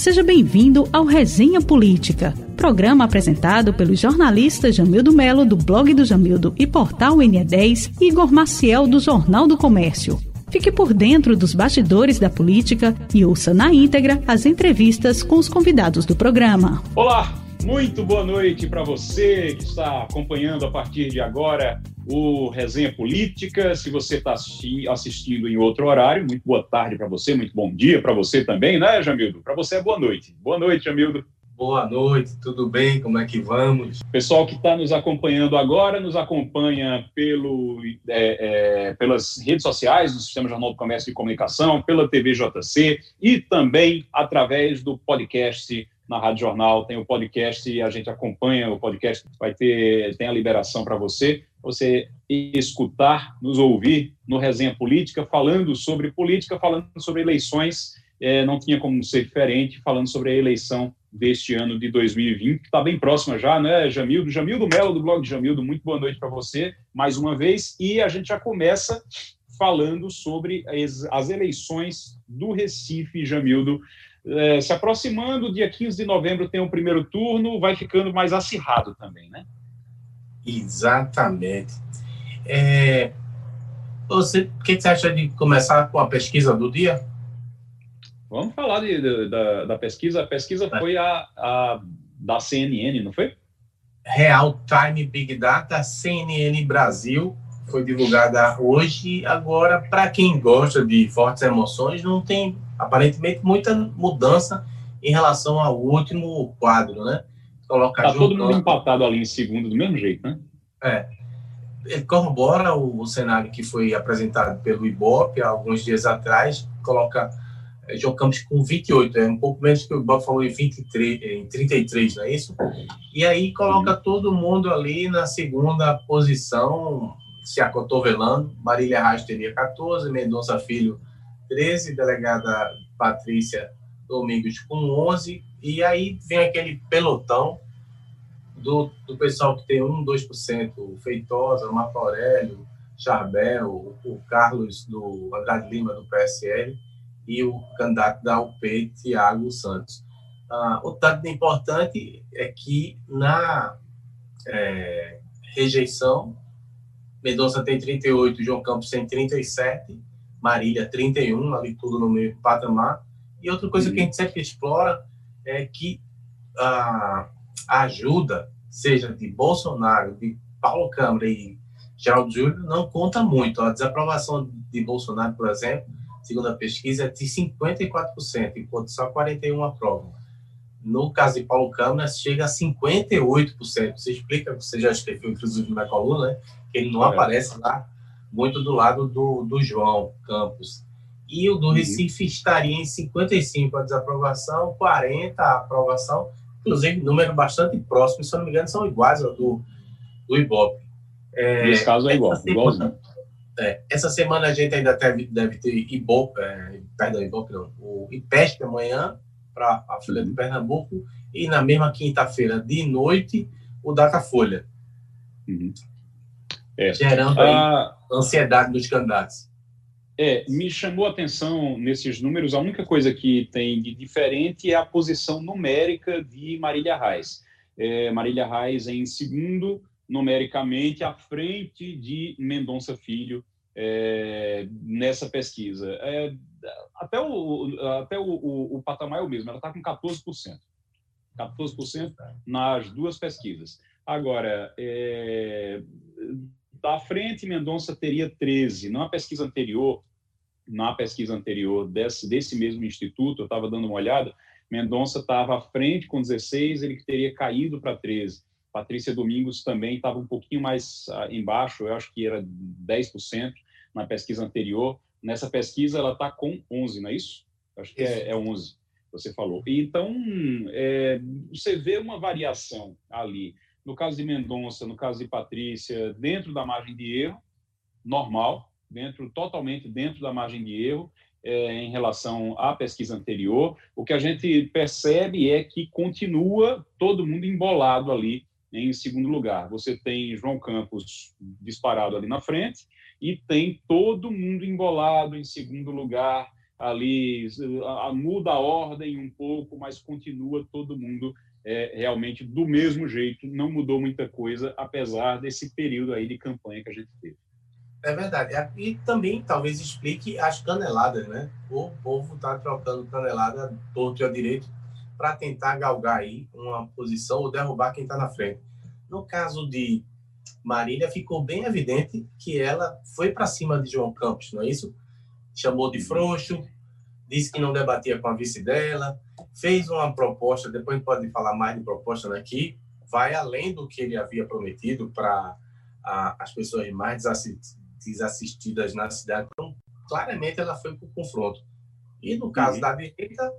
Seja bem-vindo ao Resenha Política, programa apresentado pelos jornalistas Jamildo Melo, do blog do Jamildo e portal NE10, e Igor Maciel, do Jornal do Comércio. Fique por dentro dos bastidores da política e ouça na íntegra as entrevistas com os convidados do programa. Olá, muito boa noite para você que está acompanhando a partir de agora o Resenha Política. Se você está assistindo em outro horário, muito boa tarde para você, muito bom dia para você também, né, Jamildo? Para você é boa noite. Boa noite, Jamildo. Boa noite, tudo bem? Como é que vamos? Pessoal que está nos acompanhando agora, nos acompanha pelo, é, é, pelas redes sociais do Sistema Jornal do Comércio e Comunicação, pela TVJC e também através do podcast na Rádio Jornal, tem o podcast e a gente acompanha o podcast, vai ter tem a liberação para você, você escutar, nos ouvir no Resenha Política, falando sobre política, falando sobre eleições, é, não tinha como ser diferente, falando sobre a eleição deste ano de 2020, que está bem próxima já, né, Jamildo? Jamildo Melo, do blog Jamildo, muito boa noite para você, mais uma vez, e a gente já começa falando sobre as, eleições do Recife, Jamildo, é, se aproximando, dia 15 de novembro tem o primeiro turno, vai ficando mais acirrado também, né? Exatamente. É, você, o que você acha de começar com a pesquisa do dia? Vamos falar de, de, da, da, pesquisa. A pesquisa é. foi a, a, da CNN, não foi? Real Time Big Data, CNN Brasil, foi divulgada hoje. Agora, para quem gosta de fortes emoções, não tem aparentemente muita mudança em relação ao último quadro, né? Coloca tá todo mundo empatado ali em segundo do mesmo jeito, né? É. Ele corrobora o, o cenário que foi apresentado pelo Ibope há alguns dias atrás, coloca é, João Campos com 28, é um pouco menos que o Ibope falou em, 23, em 33, não é isso? E aí coloca uhum. todo mundo ali na segunda posição, se acotovelando. Marília Reis teria 14, Mendonça Filho 13, delegada Patrícia Domingos com 11, e aí vem aquele pelotão do, do pessoal que tem 1, 2%, Feitosa, Marco Aurélio, Charbel, o Carlos do Andrade Lima do PSL e o candidato da UP, Tiago Santos. Ah, o dado importante é que na é, rejeição, Mendonça tem 38, João Campos tem 37, Marília 31, ali tudo no meio patamar. E outra coisa que a gente sempre explora é que a, ajuda, seja de Bolsonaro, de Paulo Câmara e Geraldo Júlio, não conta muito. A desaprovação de Bolsonaro, por exemplo, segundo a pesquisa, é de 54%, enquanto só 41% aprovam. No caso de Paulo Câmara, chega a 58%. Você explica, você já escreveu, inclusive, na coluna, né? que ele não é. aparece lá muito do lado do, do João Campos. E o do uhum. Recife estaria em 55 a desaprovação, 40 a aprovação, inclusive número bastante próximo, se não me engano, são iguais ao do, do Ibope. É, Nesse caso é igual, semana, é, essa semana a gente ainda deve, deve ter Ibope, é, perdão, Ibope não, o IPESP amanhã, para a Folha de uhum. Pernambuco, e na mesma quinta-feira de noite, o Datafolha. Uhum. É. Gerando aí ah, ansiedade dos candidatos. É, me chamou a atenção nesses números, a única coisa que tem de diferente é a posição numérica de Marília Reis. É, Marília Reis em segundo, numericamente, à frente de Mendonça Filho é, nessa pesquisa. É, até o, até o, o, o, patamar é o mesmo, ela está com 14%. 14% nas duas pesquisas. Agora, é, da frente, Mendonça teria 13. Na pesquisa anterior, na pesquisa anterior desse, desse mesmo instituto, eu estava dando uma olhada, Mendonça estava à frente com 16, ele teria caído para 13. Patrícia Domingos também estava um pouquinho mais ah, embaixo, eu acho que era 10% na pesquisa anterior. Nessa pesquisa, ela está com 11, não é isso? Eu acho que é, é 11, você falou. Então, é, você vê uma variação ali no caso de Mendonça, no caso de Patrícia, dentro da margem de erro, normal, dentro totalmente dentro da margem de erro é, em relação à pesquisa anterior. O que a gente percebe é que continua todo mundo embolado ali em segundo lugar. Você tem João Campos disparado ali na frente e tem todo mundo embolado em segundo lugar. ali muda a ordem um pouco, mas continua todo mundo é, realmente do mesmo jeito, não mudou muita coisa, apesar desse período aí de campanha que a gente teve. É verdade. E também talvez explique as caneladas, né? O povo está trocando canelada torto e a direito para tentar galgar aí uma posição ou derrubar quem está na frente. No caso de Marília, ficou bem evidente que ela foi para cima de João Campos, não é isso? Chamou de frouxo, disse que não debatia com a vice dela, fez uma proposta, depois a gente pode falar mais de proposta aqui, vai além do que ele havia prometido para as pessoas mais desassistidas na cidade. Então, claramente ela foi para o confronto. E no caso uhum. da direita,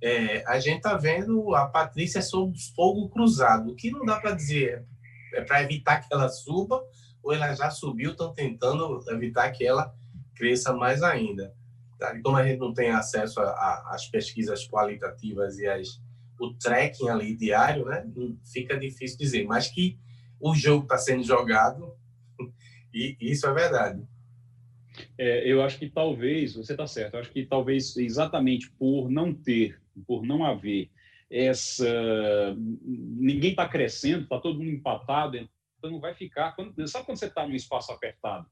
é, a gente está vendo a Patrícia sob fogo cruzado. O que não dá para dizer é para evitar que ela suba ou ela já subiu, estão tentando evitar que ela cresça mais ainda. Tá? Como a gente não tem acesso às pesquisas qualitativas e as, o tracking ali diário, né, fica difícil dizer. Mas que o jogo está sendo jogado, e isso é verdade. É, eu acho que talvez, você está certo, eu acho que talvez exatamente por não ter, por não haver essa. Ninguém está crescendo, está todo mundo empatado, então vai ficar. Quando, sabe quando você está num espaço apertado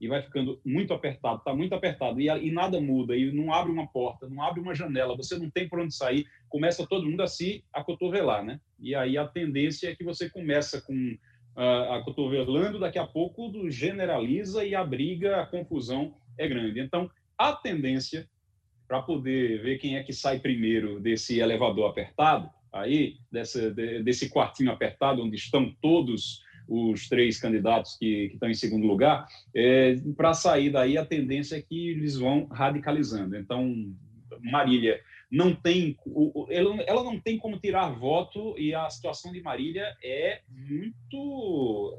e vai ficando muito apertado, está muito apertado e, e, nada muda, e não abre uma porta, não abre uma janela, você não tem por onde sair, começa todo mundo a se acotovelar, né? E aí a tendência é que você começa com uh, acotovelando, daqui a pouco generaliza e a briga, a confusão é grande. Então, a tendência para poder ver quem é que sai primeiro desse elevador apertado, aí, dessa, desse quartinho apertado, onde estão todos os três candidatos que, que estão em segundo lugar, é, para sair daí, a tendência é que eles vão radicalizando. Então, Marília não tem, ela não tem como tirar voto e a situação de Marília é muito,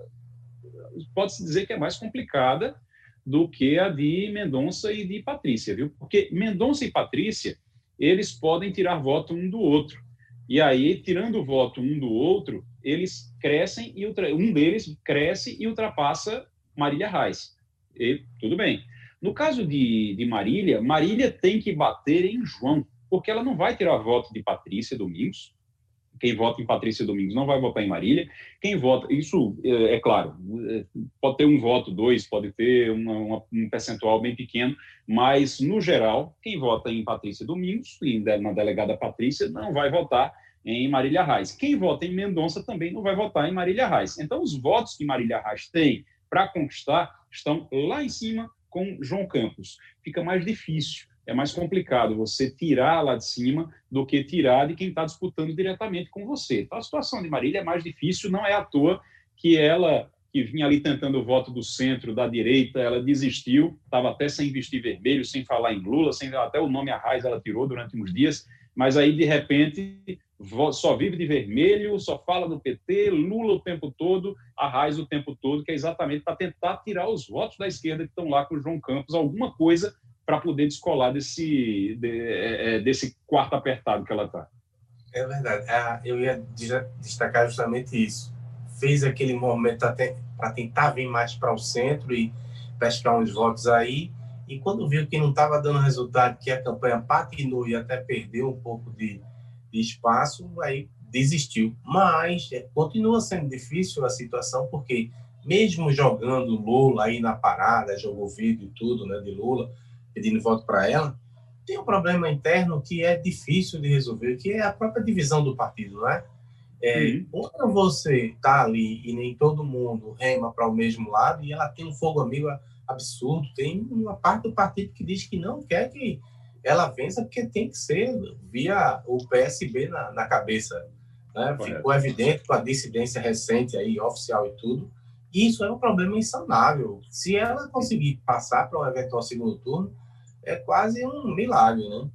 pode-se dizer que é mais complicada, do que a de Mendonça e de Patrícia, viu? Porque Mendonça e Patrícia, eles podem tirar voto um do outro. E aí, tirando o voto um do outro, eles crescem e um deles cresce e ultrapassa Marília Reis. E, tudo bem. No caso de, de Marília, Marília tem que bater em João, porque ela não vai tirar voto de Patrícia Domingos, quem vota em Patrícia Domingos não vai votar em Marília. Quem vota, isso é, é claro, é, pode ter um voto, dois, pode ter uma, uma, um percentual bem pequeno, mas no geral, quem vota em Patrícia Domingos na delegada Patrícia não vai votar em Marília Reis. Quem vota em Mendonça também não vai votar em Marília Reis. Então, os votos que Marília Reis tem para conquistar estão lá em cima com João Campos. Fica mais difícil é mais complicado você tirar lá de cima do que tirar de quem está disputando diretamente com você. Então, a situação de Marília é mais difícil, não é à toa que ela, que vinha ali tentando o voto do centro, da direita, ela desistiu, estava até sem vestir vermelho, sem falar em Lula, sem até o nome Arraes ela tirou durante uns dias, mas aí, de repente, só vive de vermelho, só fala do PT, Lula o tempo todo, Arraes o tempo todo, que é exatamente para tentar tirar os votos da esquerda que estão lá com o João Campos, alguma coisa para poder descolar desse, de, é, é, desse quarto apertado que ela está. É verdade. Ah, eu ia destacar justamente isso. Fez aquele movimento para tentar vir mais para o centro e pescar uns votos aí. E quando viu que não estava dando resultado, que a campanha patinou e até perdeu um pouco de, de espaço, aí desistiu. Mas é, continua sendo difícil a situação, porque mesmo jogando Lula aí na parada, jogou vídeo e tudo né, de Lula, pedindo voto para ela, tem um problema interno que é difícil de resolver, que é a própria divisão do partido, não é? é uhum. Quando você está ali e nem todo mundo rema para o mesmo lado, e ela tem um fogo amigo absurdo, tem uma parte do partido que diz que não quer que ela vença, porque tem que ser via o PSB na, na cabeça. Né? Ficou evidente com a dissidência recente aí, oficial e tudo. Isso é um problema insanável. Se ela conseguir passar para um eventual segundo turno, é quase um milagre, né?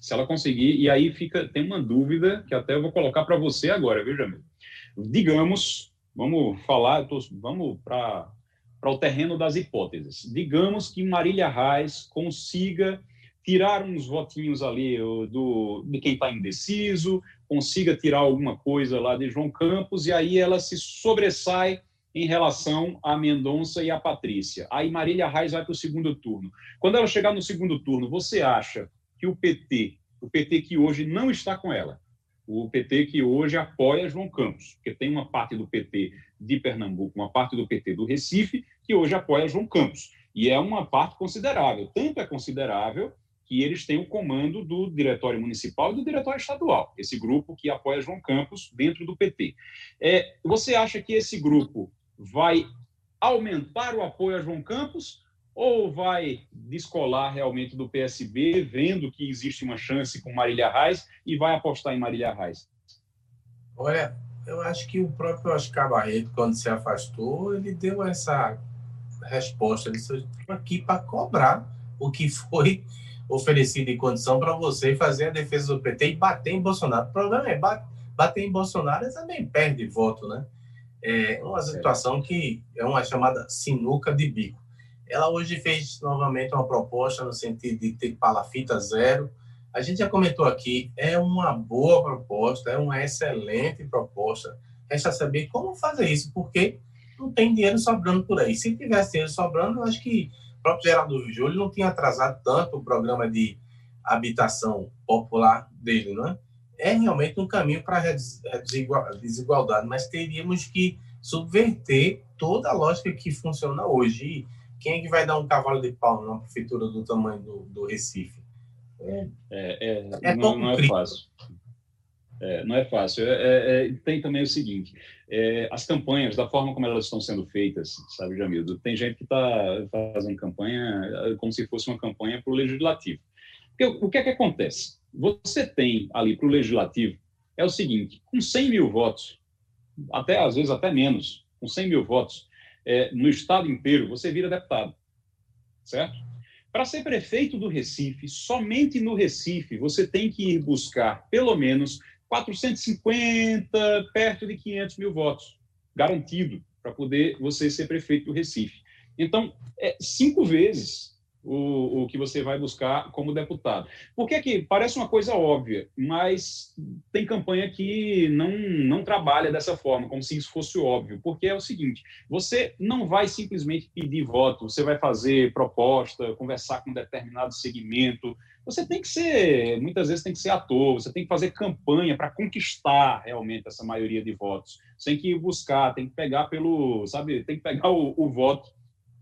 Se ela conseguir, e aí fica, tem uma dúvida que até eu vou colocar para você agora, viu, Jamil? Digamos, vamos falar, tô, vamos para o terreno das hipóteses. Digamos que Marília Reis consiga tirar uns votinhos ali do, de quem está indeciso, consiga tirar alguma coisa lá de João Campos, e aí ela se sobressai em relação a Mendonça e a Patrícia. Aí Marília Reis vai para o segundo turno. Quando ela chegar no segundo turno, você acha que o PT, o PT que hoje não está com ela, o PT que hoje apoia João Campos, porque tem uma parte do PT de Pernambuco, uma parte do PT do Recife, que hoje apoia João Campos. E é uma parte considerável. Tanto é considerável que eles têm o comando do Diretório Municipal e do Diretório Estadual, esse grupo que apoia João Campos dentro do PT. É, você acha que esse grupo vai aumentar o apoio a João Campos ou vai descolar realmente do PSB, vendo que existe uma chance com Marília Reis e vai apostar em Marília Reis? Olha, eu acho que o próprio Oscar Barreto, quando se afastou, ele deu essa resposta. Ele disse: aqui para cobrar o que foi oferecido em condição para você fazer a defesa do PT e bater em Bolsonaro. O problema é bater em Bolsonaro também perde voto, né? É uma situação que é uma chamada sinuca de bico. Ela hoje fez novamente uma proposta no sentido de ter palafita zero. A gente já comentou aqui, é uma boa proposta, é uma excelente proposta. Resta saber como fazer isso, porque não tem dinheiro sobrando por aí. Se tivesse dinheiro sobrando, eu acho que o próprio Geraldo Júlio não tinha atrasado tanto o programa de habitação popular dele, não é? É realmente um caminho para reduzir a desigualdade, mas teríamos que subverter toda a lógica que funciona hoje. Quem é que vai dar um cavalo de pau numa prefeitura do tamanho do, do Recife? É, é, é, é não, não, é fácil. É, não é fácil. É, é, tem também o seguinte: as campanhas, da forma como elas estão sendo feitas, sabe, Jamildo? Tem gente que está fazendo campanha como se fosse uma campanha para o legislativo. Porque, o que é que acontece? Você tem ali para o legislativo é o seguinte: com 100 mil votos, até às vezes até menos, com 100 mil votos, é, no estado inteiro, você vira deputado, certo? Para ser prefeito do Recife, somente no Recife, você tem que ir buscar pelo menos 450, perto de 500 mil votos, garantido, para poder você ser prefeito do Recife. Então, é cinco vezes o, o que você vai buscar como deputado. Por que que parece uma coisa óbvia, mas tem campanha que não, não trabalha dessa forma, como se isso fosse óbvio, porque é o seguinte, você não vai simplesmente pedir voto, você vai fazer proposta, conversar com um determinado segmento, você tem que ser, muitas vezes tem que ser ator, você tem que fazer campanha para conquistar realmente essa maioria de votos. Você tem que buscar, tem que pegar pelo, sabe, tem que pegar o, o voto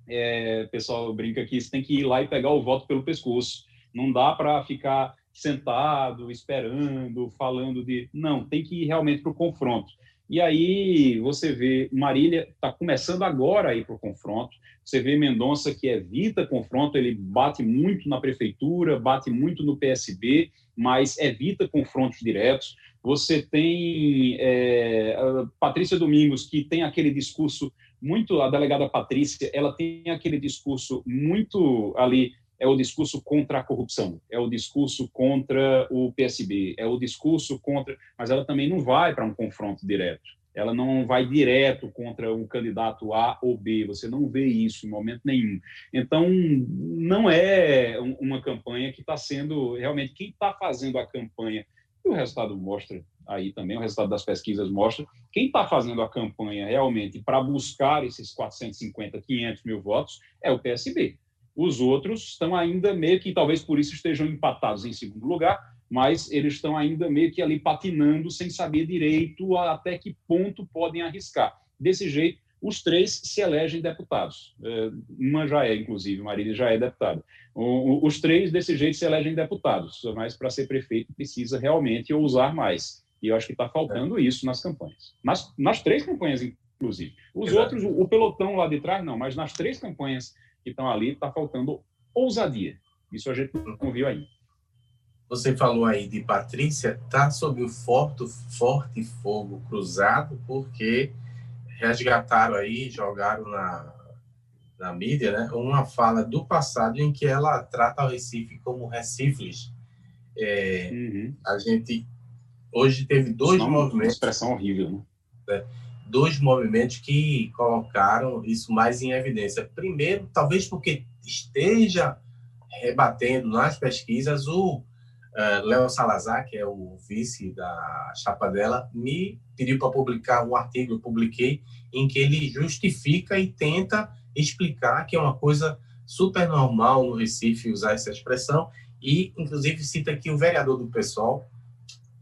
é, pessoal brinca que você tem que ir lá e pegar o voto pelo pescoço. Não dá para ficar sentado, esperando, falando de. Não, tem que ir realmente para o confronto. E aí você vê Marília está começando agora a ir para o confronto. Você vê Mendonça que evita confronto, ele bate muito na prefeitura, bate muito no PSB, mas evita confrontos diretos. Você tem é, Patrícia Domingos, que tem aquele discurso muito a delegada Patrícia, ela tem aquele discurso muito ali é o discurso contra a corrupção, é o discurso contra o PSB, é o discurso contra, mas ela também não vai para um confronto direto. Ela não vai direto contra um candidato A ou B, você não vê isso em momento nenhum. Então, não é uma campanha que está sendo realmente quem está fazendo a campanha, e o resultado mostra aí também, o resultado das pesquisas mostra, quem está fazendo a campanha realmente para buscar esses 450, 500 mil votos é o PSB. Os outros estão ainda meio que, talvez por isso estejam empatados em segundo lugar, mas eles estão ainda meio que ali patinando sem saber direito até que ponto podem arriscar. Desse jeito, os três se elegem deputados. É, uma já é, inclusive, Marília já é deputada. Os três, desse jeito, se elegem deputados, mas para ser prefeito precisa realmente ousar mais. E eu acho que está faltando é. isso nas campanhas. Nas, nas três campanhas, inclusive. Os Exato. outros, o, o, pelotão lá de trás, não, mas nas três campanhas que estão ali, está faltando ousadia. Isso a gente não viu ainda. Você falou aí de Patrícia, está sob o forte, forte fogo cruzado, porque resgataram aí, jogaram na, na mídia, né, uma fala do passado em que ela trata o Recife como Recifes. É, uhum. A gente Hoje teve dois Não, movimentos. Uma expressão horrível, né? né? Dois movimentos que colocaram isso mais em evidência. Primeiro, talvez porque esteja rebatendo nas pesquisas o uh, Léo Salazar, que é o vice da chapa dela, me pediu para publicar um artigo, eu publiquei, em que ele justifica e tenta explicar que é uma coisa super normal no Recife usar essa expressão e, inclusive, cita aqui o vereador do PSOL,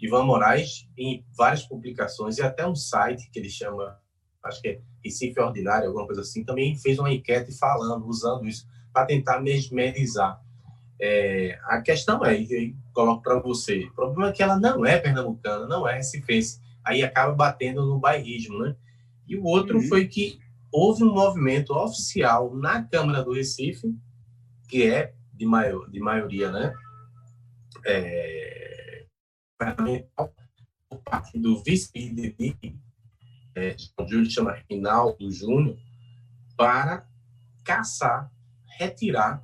Ivan Moraes, em várias publicações e até um site que ele chama, acho que é Recife Ordinário, alguma coisa assim, também fez uma enquete falando, usando isso, para tentar mesmerizar. É, a questão é, e coloco para você, o problema é que ela não é pernambucana, não é recifense, aí acaba batendo no bairrismo, né? E o outro uhum. foi que houve um movimento oficial na Câmara do Recife, que é de, maior, de maioria, né? É, por parte do vice-líder é, Júlio chama Rinaldo Júnior, para caçar, retirar,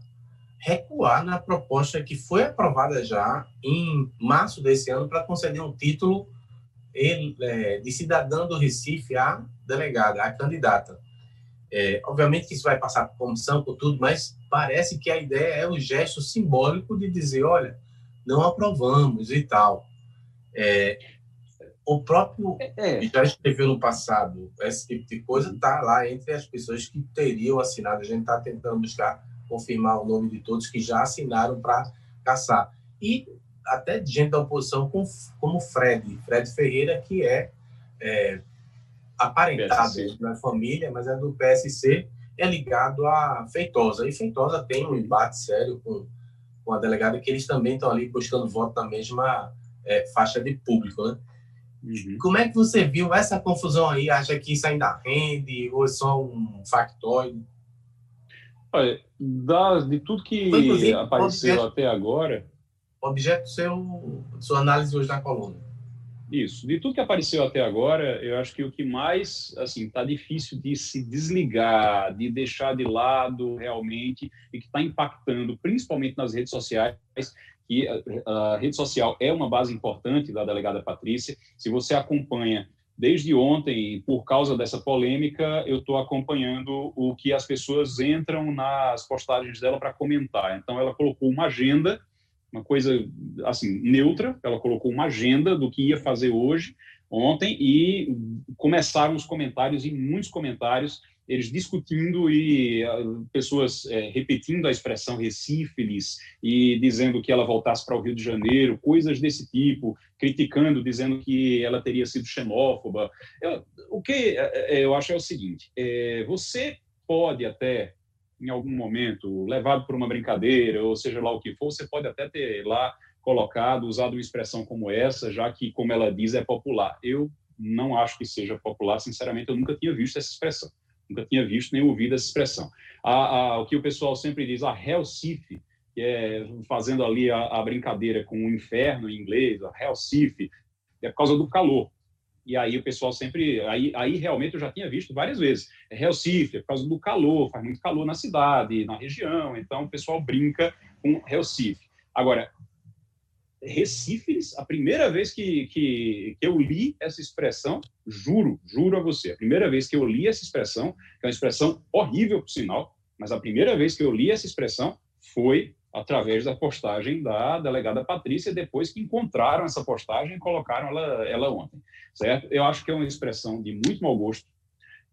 recuar na proposta que foi aprovada já em março desse ano para conceder um título é, de cidadã do Recife à delegada, à candidata. É, obviamente que isso vai passar por comissão, por tudo, mas parece que a ideia é o gesto simbólico de dizer, olha, não aprovamos e tal. É, o próprio é. é. já escreveu no passado esse tipo de coisa está lá entre as pessoas que teriam assinado. A gente está tentando buscar confirmar o nome de todos que já assinaram para caçar e até de gente da oposição como, como Fred, Fred Ferreira que é, é aparentado na família, mas é do PSC, é ligado a Feitosa. E Feitosa tem um embate sério com, com a delegada, que eles também estão ali buscando voto na mesma é, faixa de público, né? Uhum. Como é que você viu essa confusão aí? Acha que isso ainda rende ou é só um factóide? Olha, de tudo que Foi, apareceu objeto, até agora... Objeto seu, sua análise hoje na coluna. Isso. De tudo que apareceu até agora, eu acho que o que mais, assim, está difícil de se desligar, de deixar de lado realmente, e que está impactando, principalmente nas redes sociais, que a, a, rede social é uma base importante da delegada Patrícia. Se você acompanha desde ontem, por causa dessa polêmica, eu estou acompanhando o que as pessoas entram nas postagens dela para comentar. Então, ela colocou uma agenda uma coisa assim neutra. Ela colocou uma agenda do que ia fazer hoje, ontem, e começaram os comentários e muitos comentários eles discutindo e uh, pessoas é, repetindo a expressão recífilis e dizendo que ela voltasse para o Rio de Janeiro, coisas desse tipo, criticando, dizendo que ela teria sido xenófoba. Eu, o que é, eu acho é o seguinte: é, você pode até em algum momento, levado por uma brincadeira, ou seja lá o que for, você pode até ter lá colocado, usado uma expressão como essa, já que, como ela diz, é popular. Eu não acho que seja popular, sinceramente, eu nunca tinha visto essa expressão. Nunca tinha visto nem ouvido essa expressão. A, a, o que o pessoal sempre diz, a Hellsif, que é fazendo ali a, a brincadeira com o inferno em inglês, a Hellsif, é por causa do calor. E aí o pessoal sempre. Aí, aí realmente eu já tinha visto várias vezes. É Recife, é por causa do calor, faz muito calor na cidade, na região, então o pessoal brinca com Recife. Agora, Recife, a primeira vez que, que, que, eu li essa expressão, juro, juro a você, a primeira vez que eu li essa expressão, que é uma expressão horrível, por sinal, mas a primeira vez que eu li essa expressão foi através da postagem da delegada Patrícia, depois que encontraram essa postagem e colocaram ela, ela ontem, certo? Eu acho que é uma expressão de muito mau gosto.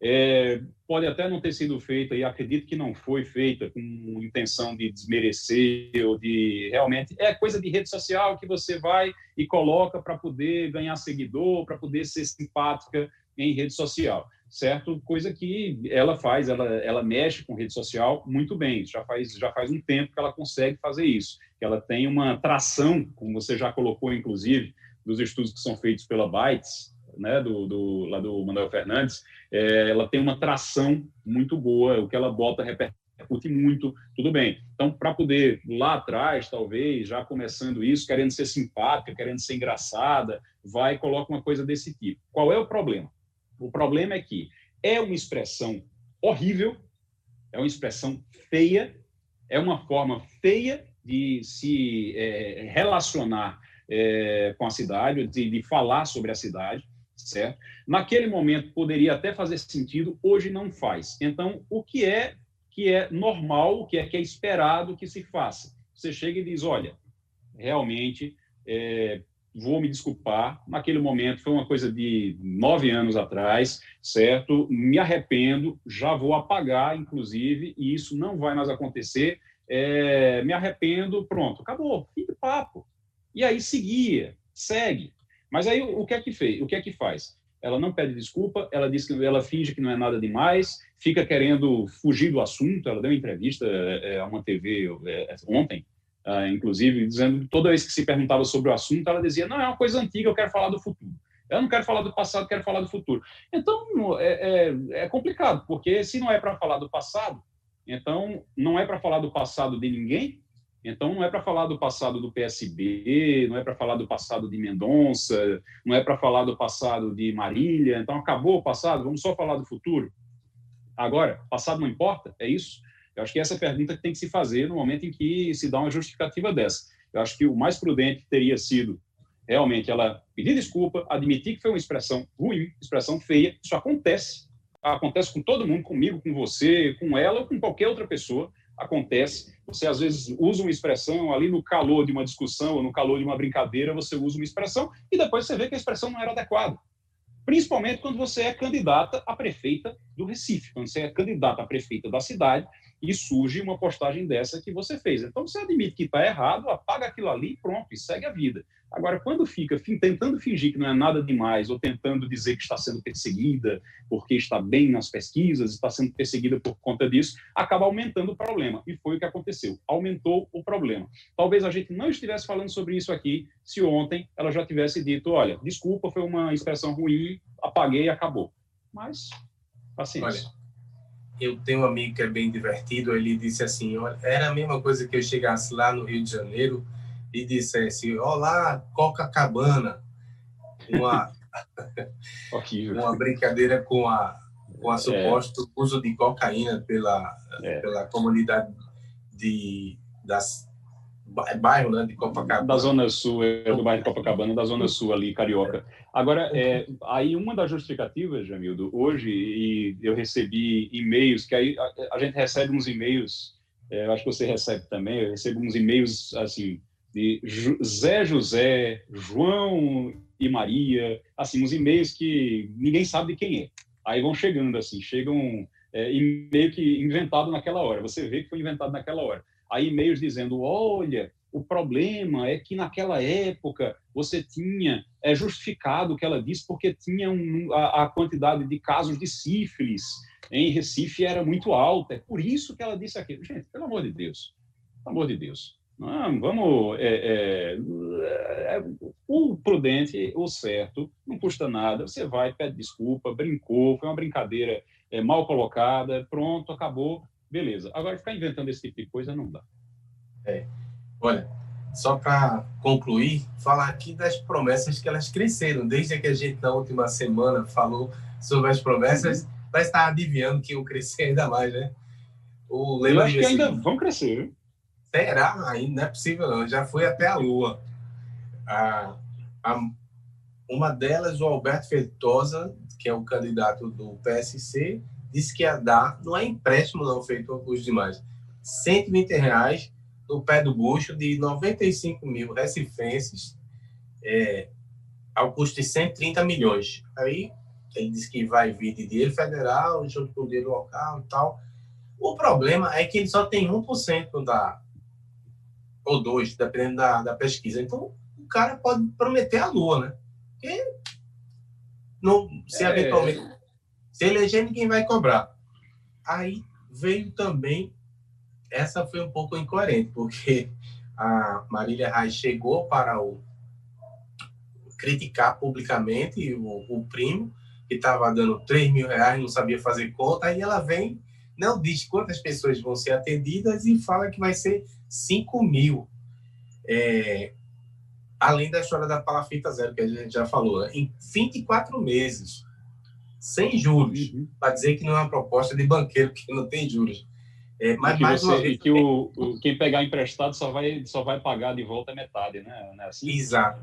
É, pode até não ter sido feita, e acredito que não foi feita com intenção de desmerecer ou de realmente. É coisa de rede social que você vai e coloca para poder ganhar seguidor, para poder ser simpática em rede social certo? Coisa que ela faz, ela, ela mexe com rede social muito bem. Já faz, já faz um tempo que ela consegue fazer isso. Que ela tem uma tração, como você já colocou, inclusive, dos estudos que são feitos pela Bytes, né, do, do, lá do Manuel Fernandes, é, ela tem uma tração muito boa, o que ela bota repercute muito, tudo bem. Então, para poder, lá atrás, talvez, já começando isso, querendo ser simpática, querendo ser engraçada, vai e coloca uma coisa desse tipo. Qual é o problema? O problema é que é uma expressão horrível, é uma expressão feia, é uma forma feia de se é, relacionar é, com a cidade, de, de falar sobre a cidade, certo? Naquele momento poderia até fazer sentido, hoje não faz. Então, o que é que é normal, o que é que é esperado que se faça? Você chega e diz, olha, realmente é, vou me desculpar. Naquele momento foi uma coisa de nove anos atrás, certo? Me arrependo, já vou apagar, inclusive, e isso não vai mais acontecer. É, me arrependo, pronto, acabou, fim de papo. E aí seguia, segue. Mas aí o que é que fez? O que é que faz? Ela não pede desculpa, ela diz que ela finge que não é nada demais, fica querendo fugir do assunto. Ela deu uma entrevista é, a uma TV é, ontem, uh, inclusive, dizendo que toda vez que se perguntava sobre o assunto, ela dizia: não, é uma coisa antiga, eu quero falar do futuro. Eu não quero falar do passado, quero falar do futuro. Então, é, é, é complicado, porque se não é para falar do passado, então não é para falar do passado de ninguém, então não é para falar do passado do PSB, não é para falar do passado de Mendonça, não é para falar do passado de Marília. Então acabou o passado, vamos só falar do futuro. Agora, passado não importa? É isso? Eu acho que essa é a pergunta que tem que se fazer no momento em que se dá uma justificativa dessa. Eu acho que o mais prudente teria sido realmente ela pedir desculpa, admitir que foi uma expressão ruim, expressão feia. Isso acontece. Acontece com todo mundo, comigo, com você, com ela ou com qualquer outra pessoa. Acontece. Você às vezes usa uma expressão ali no calor de uma discussão ou no calor de uma brincadeira, você usa uma expressão e depois você vê que a expressão não era adequada principalmente quando você é candidata a prefeita do Recife, quando você é candidata a prefeita da cidade e surge uma postagem dessa que você fez. Então você admite que está errado, apaga aquilo ali e pronto, e segue a vida. Agora, quando fica tentando fingir que não é nada demais, ou tentando dizer que está sendo perseguida porque está bem nas pesquisas, está sendo perseguida por conta disso, acaba aumentando o problema. E foi o que aconteceu. Aumentou o problema. Talvez a gente não estivesse falando sobre isso aqui se ontem ela já tivesse dito: olha, desculpa, foi uma expressão ruim, apaguei e acabou. Mas, paciência. Olha eu tenho um amigo que é bem divertido, ele disse assim, era a mesma coisa que eu chegasse lá no Rio de Janeiro e dissesse, olá, Copacabana, uma, uma brincadeira com a, com a é. suposto é. uso de cocaína pela, é. pela comunidade de, das, bairro né, de Copacabana. Da Zona Sul, é, do bairro de Copacabana, da Zona Sul ali, Carioca. Agora, é, aí uma das justificativas, Jamildo, hoje, e eu recebi e-mails, que aí a, a gente recebe uns e-mails, é, acho que você recebe também, eu recebo uns e-mails, assim, de Zé José, João e Maria, assim, uns e-mails que ninguém sabe de quem é. Aí vão chegando, assim, chegam é, e-mail que inventado naquela hora, você vê que foi inventado naquela hora. Aí e-mails dizendo, olha, o problema é que naquela época você tinha é justificado o que ela disse porque tinha um, a, a, quantidade de casos de sífilis em Recife era muito alta. É por isso que ela disse aquilo. Gente, pelo amor de Deus, pelo amor de Deus. Não, vamos. É, é, é, o prudente, o certo, não custa nada. Você vai, pede desculpa, brincou, foi uma brincadeira é, mal colocada, pronto, acabou, beleza. Agora, ficar inventando esse tipo de coisa não dá. É. Olha, só para concluir, falar aqui das promessas que elas cresceram. Desde que a gente, na última semana, falou sobre as promessas, uhum. vai estar adivinhando que iam crescer ainda mais, né? O Eu acho que ainda vão crescer. Será? Ainda não é possível, não. Já foi até a Lua. A, a, uma delas, o Alberto Feitosa, que é o candidato do PSC, disse que ia dar, não é empréstimo não feito os demais, 120 reais no pé do bucho de 95 mil recifenses é, ao custo de 130 milhões. Aí ele disse que vai vir de dinheiro federal, junto com o dinheiro local e tal. O problema é que ele só tem 1% da. ou 2%, dependendo da, da pesquisa. Então, o cara pode prometer a lua, né? Porque não, se é... eventualmente. Se eleger, ninguém vai cobrar. Aí veio também essa foi um pouco incoerente, porque a Marília Reis chegou para o criticar publicamente o, o primo, que estava dando 3 mil reais, não sabia fazer conta, aí ela vem, não diz quantas pessoas vão ser atendidas e fala que vai ser 5 mil. É, além da história da palafita zero, que a gente já falou, né? em 24 meses, sem juros, uhum. para dizer que não é uma proposta de banqueiro que não tem juros. É, mas, e que, mais você, vez, que o, o, quem pegar emprestado só vai, só vai pagar de volta metade, né? Não é assim? Exato.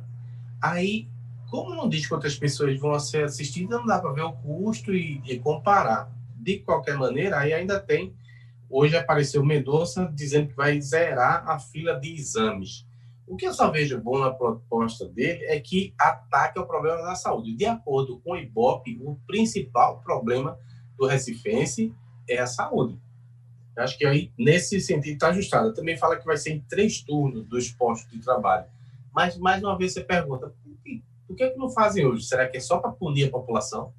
Aí, como não diz quantas pessoas vão ser assistidas, não dá para ver o custo e, e, comparar. De qualquer maneira, aí ainda tem. Hoje apareceu Mendonça dizendo que vai zerar a fila de exames. O que eu só vejo bom na proposta dele é que ataque ao problema da saúde. De acordo com o IBOP, o principal problema do Recifense é a saúde. Eu acho que aí, nesse sentido, está ajustado. Também fala que vai ser em três turnos dos postos de trabalho. Mas, mais uma vez, você pergunta, por que, por que, não fazem hoje? Será que é só para punir a população?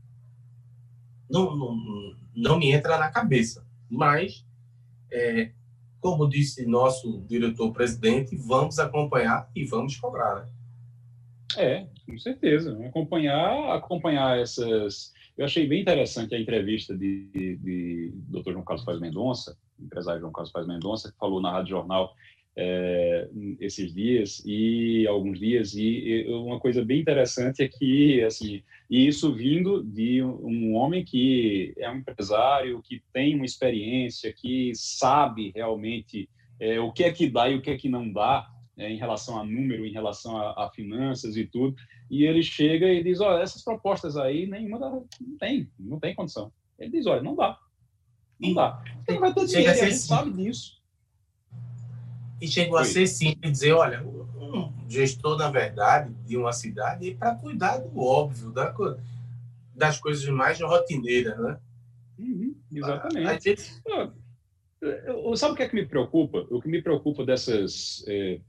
Não, não, não me entra na cabeça. Mas, é, como disse nosso diretor-presidente, vamos acompanhar e vamos cobrar. Né? É, com certeza. Acompanhar, acompanhar essas. Eu achei bem interessante a entrevista de, de, de Dr. João Carlos Paz Mendonça, empresário João Carlos Paz Mendonça, que falou na Rádio Jornal é, esses dias e alguns dias. E, e, uma coisa bem interessante é que assim e isso vindo de um homem que é um empresário que tem uma experiência que sabe realmente é, o que é que dá e o que é que não dá é, em relação a número em relação a, a, finanças e tudo. E ele chega e diz olha essas propostas aí nenhuma dá, não tem não tem condição. Ele diz olha não dá não dá. Não vai ter dinheiro a gente sabe disso e chegou Foi. a ser simples dizer, olha, um gestor, na verdade, de uma cidade é para cuidar do óbvio, da, das coisas mais rotineiras, né? Uhum, exatamente. Gente... Sabe o que é que me preocupa? O que me preocupa dessas é,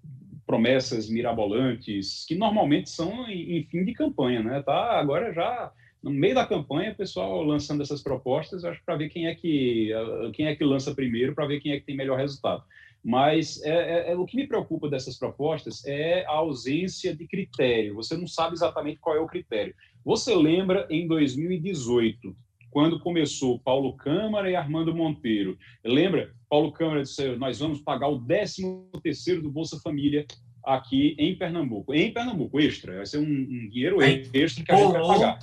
promessas mirabolantes, que normalmente são em, em, fim de campanha, né? Tá agora já no meio da campanha, o pessoal lançando essas propostas, acho para ver quem é que quem é que lança primeiro, para ver quem é que tem melhor resultado. Mas é, é, é, o que me preocupa dessas propostas é a ausência de critério. Você não sabe exatamente qual é o critério. Você lembra em 2018, quando começou Paulo Câmara e Armando Monteiro. Lembra? Paulo Câmara disse: nós vamos pagar o 13 terceiro do Bolsa Família aqui em Pernambuco. Em Pernambuco, extra. Vai ser um, um dinheiro extra que a gente vai pagar.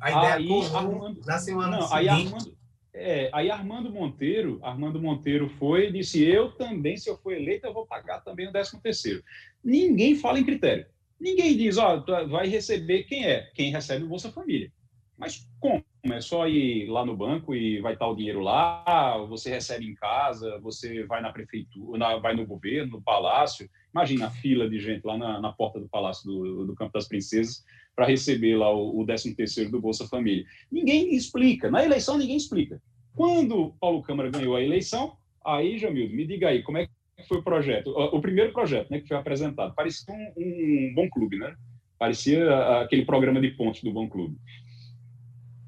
A ideia aí, Armando, na semana não, aí Armando, é, aí Armando Monteiro, Armando Monteiro foi e disse: eu também, se eu for eleito, eu vou pagar também o 13 terceiro. Ninguém fala em critério. Ninguém diz, ó, oh, vai receber quem é? Quem recebe o Bolsa Família. Mas como? É só ir lá no banco e vai estar o dinheiro lá, você recebe em casa, você vai na prefeitura, na, vai no governo, no palácio. Imagina a fila de gente lá na, na porta do Palácio do, do Campo das Princesas para receber lá o, o 13 terceiro do Bolsa Família. Ninguém explica. Na eleição, ninguém explica. Quando Paulo Câmara ganhou a eleição, aí, Jamildo, me diga aí, como é que foi o projeto? O, o primeiro projeto né, que foi apresentado. Parecia um, um bom clube, né? Parecia aquele programa de pontos do bom clube.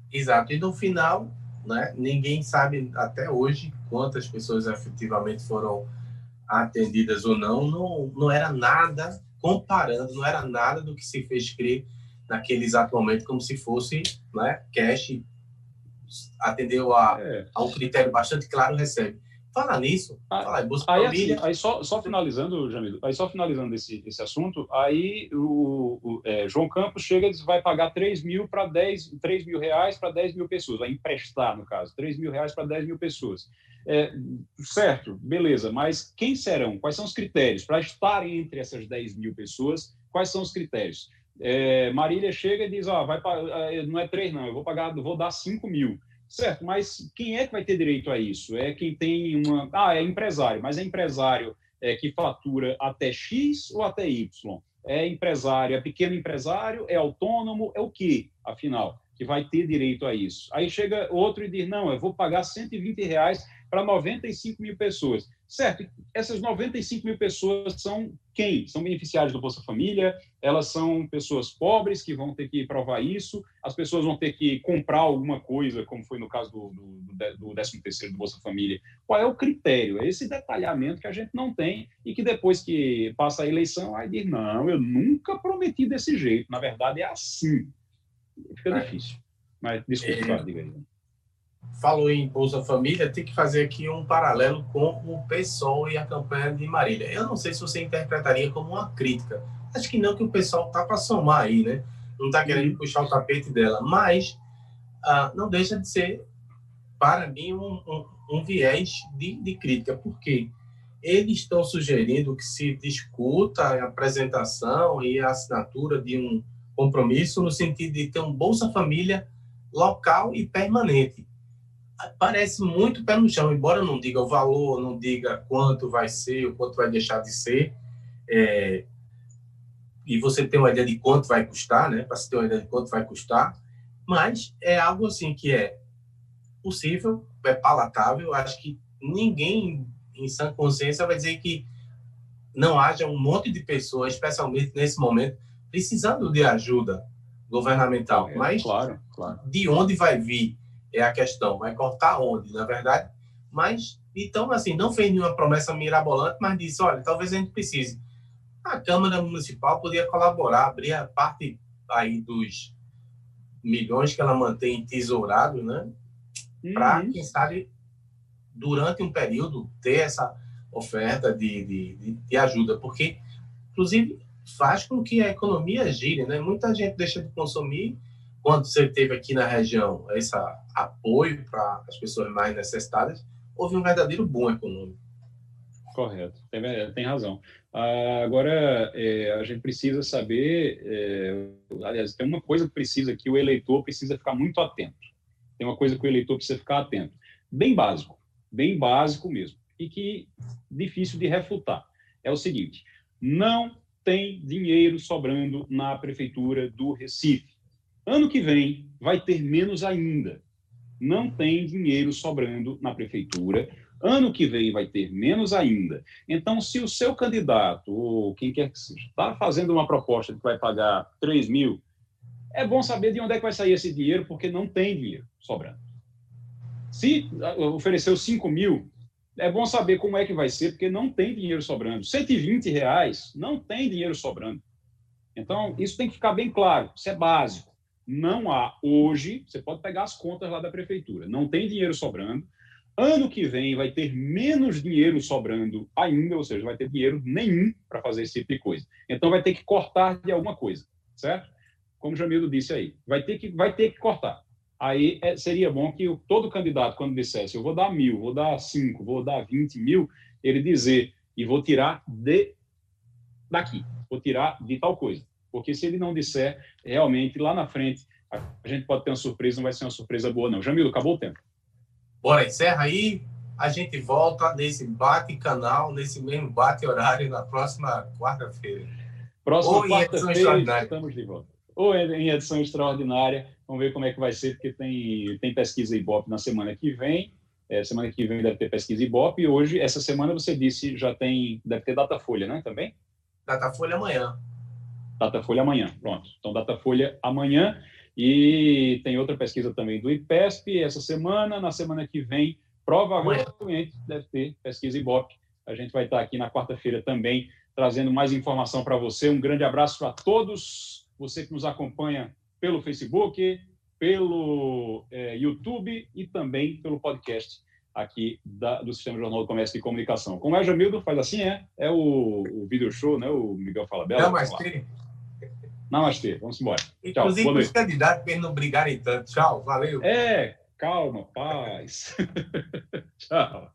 Exato. E no final, né, ninguém sabe até hoje quantas pessoas efetivamente foram atendidas ou não. Não, não era nada, comparando, não era nada do que se fez crer naquele exato momento como se fosse né, cash, atendeu a, é. a um critério bastante claro, recebe. Fala nisso, ah, fala aí, Bolsa aí, Família. Assim, aí só, só finalizando, Jamil, aí só finalizando esse, esse assunto, aí o, o é, João Campos chega e diz, vai pagar 3 mil para 10, 3 mil reais para 10 mil pessoas, vai emprestar, no caso, 3 mil reais para 10 mil pessoas. É, certo, beleza, mas quem serão? Quais são os critérios? Para estar entre essas 10 mil pessoas, quais são os critérios? É, Marília chega e diz, ó, vai é, não é três não, eu vou pagar, vou dar cinco mil. Certo, mas quem é que vai ter direito a isso? É quem tem uma... Ah, é empresário, mas é empresário é, que fatura até X ou até Y? É empresário, é pequeno empresário, é autônomo, é o quê, afinal, que vai ter direito a isso? Aí chega outro e diz, não, eu vou pagar 120 reais para 95 mil pessoas. Certo, essas 95 mil pessoas são quem? São beneficiários do Bolsa Família, elas são pessoas pobres que vão ter que provar isso, as pessoas vão ter que comprar alguma coisa, como foi no caso do, do, do 13 do Bolsa Família. Qual é o critério? É esse detalhamento que a gente não tem e que depois que passa a eleição, vai dizer, não, eu nunca prometi desse jeito, na verdade é assim. Fica é. difícil. Mas, desculpa, é... diga aí falou em Bolsa Família, tem que fazer aqui um paralelo com o PSOL e a campanha de Marília. Eu não sei se você interpretaria como uma crítica. Acho que não, que o pessoal tá para somar aí, né? Não está querendo puxar o tapete dela, mas ah, não deixa de ser, para mim, um, um, um viés de, de crítica. Por quê? Eles estão sugerindo que se discuta a apresentação e a assinatura de um compromisso no sentido de ter um Bolsa Família local e permanente parece muito pé no chão, embora não diga o valor, não diga quanto vai ser, o quanto vai deixar de ser. é, e você tem uma ideia de quanto vai custar, né? Para você ter uma ideia de quanto vai custar, mas é algo assim que é possível, é palatável. Acho que ninguém em sã consciência vai dizer que não haja um monte de pessoas, especialmente nesse momento, precisando de ajuda governamental. É, mas claro, claro. de onde vai vir é a questão. Vai cortar onde, na verdade? Mas então assim não fez nenhuma promessa mirabolante, mas disse, olha, talvez a gente precise. A Câmara Municipal podia colaborar, abrir a parte aí dos milhões que ela mantém tesourados, né? Para, quem sabe, durante um período, ter essa oferta de, de, de, ajuda, porque, inclusive, faz com que a economia gire, né? Muita gente deixa de consumir quando você teve aqui na região esse apoio para as pessoas mais necessitadas, houve um verdadeiro boom econômico. Correto, tem, tem razão. Ah, agora, é, a gente precisa saber, é, aliás, tem uma coisa que precisa que o eleitor precisa ficar muito atento. Tem uma coisa que o eleitor precisa ficar atento. Bem básico, bem básico mesmo, e que difícil de refutar. É o seguinte: não tem dinheiro sobrando na prefeitura do Recife. Ano que vem vai ter menos ainda. Não tem dinheiro sobrando na prefeitura. Ano que vem vai ter menos ainda. Então, se o seu candidato, ou quem quer que seja, está fazendo uma proposta que vai pagar 3 mil, é bom saber de onde é que vai sair esse dinheiro, porque não tem dinheiro sobrando. Se ofereceu 5 mil, é bom saber como é que vai ser, porque não tem dinheiro sobrando. 120 reais, não tem dinheiro sobrando. Então, isso tem que ficar bem claro, isso é básico. Não há hoje, você pode pegar as contas lá da prefeitura, não tem dinheiro sobrando. Ano que vem vai ter menos dinheiro sobrando ainda, ou seja, vai ter dinheiro nenhum para fazer esse tipo de coisa. Então vai ter que cortar de alguma coisa, certo? Como o Jamildo disse aí, vai ter que, vai ter que cortar. Aí é, seria bom que todo candidato, quando dissesse eu vou dar mil, vou dar cinco, vou dar vinte mil, ele dizer e vou tirar de daqui, vou tirar de tal coisa. Porque se ele não disser, realmente, lá na frente, a gente pode ter uma surpresa, não vai ser uma surpresa boa, não. Jamildo, acabou o tempo. Bora, encerra aí. A gente volta nesse bate-canal, nesse mesmo bate-horário, na próxima quarta-feira. Próxima quarta-feira, estamos de volta. Ou em edição extraordinária. Vamos ver como é que vai ser, porque tem, tem pesquisa Ibope na semana que vem. É, semana que vem deve ter pesquisa Ibope. E hoje, essa semana, você disse, já tem, deve ter Datafolha, né? Também? Datafolha amanhã. Datafolha amanhã, pronto. Então, Datafolha amanhã. E tem outra pesquisa também do IPESP essa semana. Na semana que vem, provavelmente deve ter pesquisa Ibope. A gente vai estar aqui na quarta-feira também trazendo mais informação para você. Um grande abraço a todos. Você que nos acompanha pelo Facebook, pelo é, YouTube e também pelo podcast aqui da, do Sistema Jornal do Comércio e Comunicação. Como é, Jamildo? Faz assim, é? É o, o video show, né? O Miguel Fala Bela. Não, mas tem. Namastê, vamos embora. Inclusive, Tchau, os candidatos para não brigarem tanto. Tchau, valeu. É, calma, paz. Tchau.